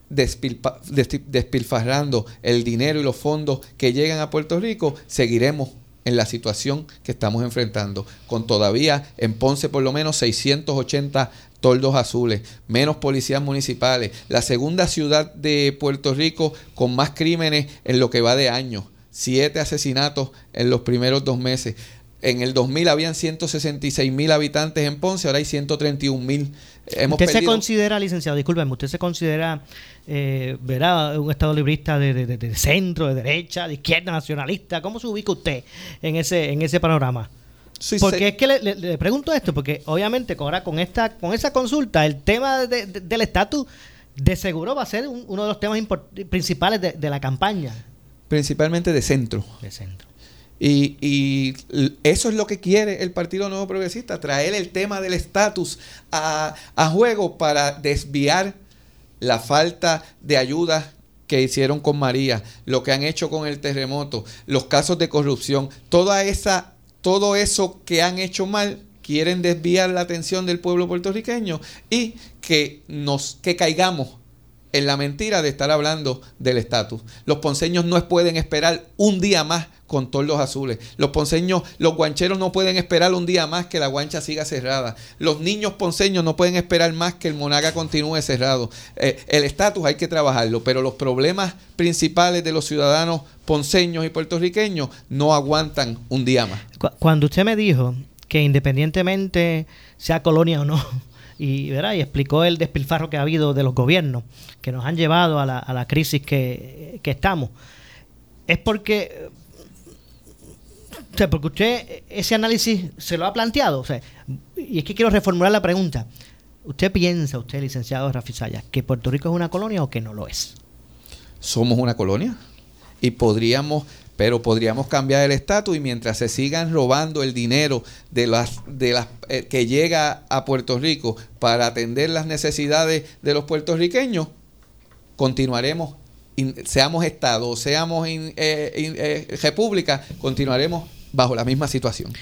[SPEAKER 3] despilfarrando el dinero y los fondos que llegan a Puerto Rico, seguiremos en la situación que estamos enfrentando, con todavía en Ponce por lo menos 680 toldos azules, menos policías municipales, la segunda ciudad de Puerto Rico con más crímenes en lo que va de año, siete asesinatos en los primeros dos meses. En el 2000 habían 166 mil habitantes en Ponce, ahora hay 131 mil. Hemos
[SPEAKER 1] ¿Usted se considera, licenciado, discúlpeme, usted se considera, eh, verá, un Estado librista de, de- de- de centro, de derecha, de izquierda, nacionalista? ¿Cómo se ubica usted en ese, en ese panorama?
[SPEAKER 3] Sí,
[SPEAKER 1] porque es que le, le- le pregunto esto, porque obviamente ahora con esta, con esa consulta, el tema de- de- del estatus de seguro va a ser un- uno de los temas principales de, de la campaña.
[SPEAKER 3] principalmente de centro.
[SPEAKER 1] De centro.
[SPEAKER 3] Y, y eso es lo que quiere el Partido Nuevo Progresista, traer el tema del estatus a, a juego para desviar la falta de ayuda que hicieron con María, lo que han hecho con el terremoto, los casos de corrupción, toda esa, todo eso que han hecho mal, quieren desviar la atención del pueblo puertorriqueño y que nos que caigamos en la mentira de estar hablando del estatus. Los ponceños no pueden esperar un día más con tordos azules. Los ponceños, los guancheros no pueden esperar un día más que la guancha siga cerrada. Los niños ponceños no pueden esperar más que el Monaga continúe cerrado. Eh, el estatus hay que trabajarlo, pero los problemas principales de los ciudadanos ponceños y puertorriqueños no aguantan un día más.
[SPEAKER 1] Cu- Cuando usted me dijo que independientemente sea colonia o no, y, ¿verdad? y explicó el despilfarro que ha habido de los gobiernos que nos han llevado a la, a la crisis que, que estamos, es porque, o sea, porque usted ese análisis se lo ha planteado. O sea, y es que quiero reformular la pregunta. ¿Usted piensa, usted, licenciado Rafi Sayas, que Puerto Rico es una colonia o que no lo es?
[SPEAKER 3] somos una colonia y podríamos pero podríamos cambiar el estatus y mientras se sigan robando el dinero de las de las eh, que llega a Puerto Rico para atender las necesidades de los puertorriqueños continuaremos in- seamos estado seamos eh, in- eh, república continuaremos bajo la misma situación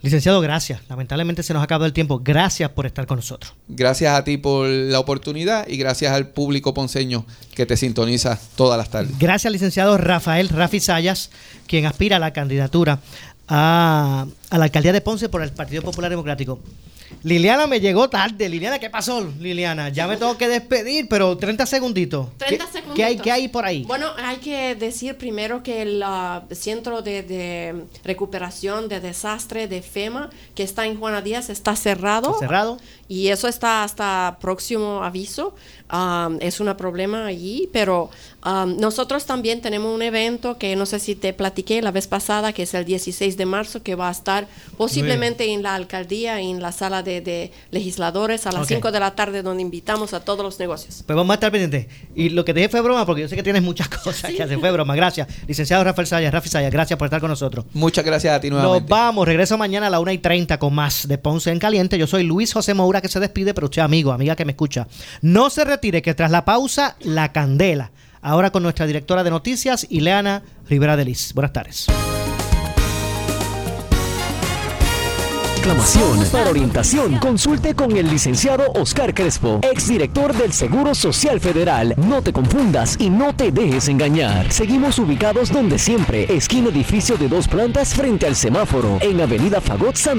[SPEAKER 1] Licenciado, gracias. Lamentablemente se nos ha acabado el tiempo. Gracias por estar con nosotros.
[SPEAKER 3] gracias a ti por la oportunidad y gracias al público ponceño que te sintoniza todas las tardes
[SPEAKER 1] Gracias, licenciado Rafael Rafi Sayas, quien aspira a la candidatura a, a la alcaldía de Ponce por el Partido Popular Democrático. Liliana me llegó tarde. Liliana, ¿qué pasó, Liliana? Ya me tengo que despedir, pero 30 segunditos.
[SPEAKER 21] 30
[SPEAKER 1] ¿Qué-
[SPEAKER 21] segunditos.
[SPEAKER 1] ¿Qué hay, qué hay por ahí?
[SPEAKER 21] Bueno, hay que decir primero que el ah, Centro de, de Recuperación de Desastre de FEMA, que está en Juana Díaz, está cerrado.
[SPEAKER 1] ¿Está cerrado?
[SPEAKER 21] Y eso está hasta próximo aviso. Um, es un problema allí, pero um, nosotros también tenemos un evento que no sé si te platiqué la vez pasada, que es el 16 de marzo, que va a estar posiblemente en la alcaldía, en la sala de, de legisladores a las
[SPEAKER 1] Ok.
[SPEAKER 21] 5 de la tarde, donde invitamos a todos los negocios.
[SPEAKER 1] Pues vamos a estar pendientes. Y lo que te dije fue broma, porque yo sé que tienes muchas cosas que hacer. Fue broma. Gracias. Licenciado Rafael Sayas, Rafi Sayas, gracias por estar con nosotros.
[SPEAKER 3] muchas gracias a ti
[SPEAKER 1] Nos
[SPEAKER 3] nuevamente
[SPEAKER 1] vamos, regreso mañana a la 1 y 30 con más de Ponce en Caliente. Yo soy Luis José Moura que se despide, pero usted amigo, amiga que me escucha. No se retire, que tras la pausa, la candela. Ahora con nuestra directora de noticias, Ileana Rivera de Liz. Buenas tardes.
[SPEAKER 6] Para orientación, consulte con el licenciado Oscar Crespo, exdirector del Seguro Social Federal. No te confundas y no te dejes engañar. Seguimos ubicados donde siempre, esquina edificio de dos plantas frente al semáforo, en Avenida Fagot San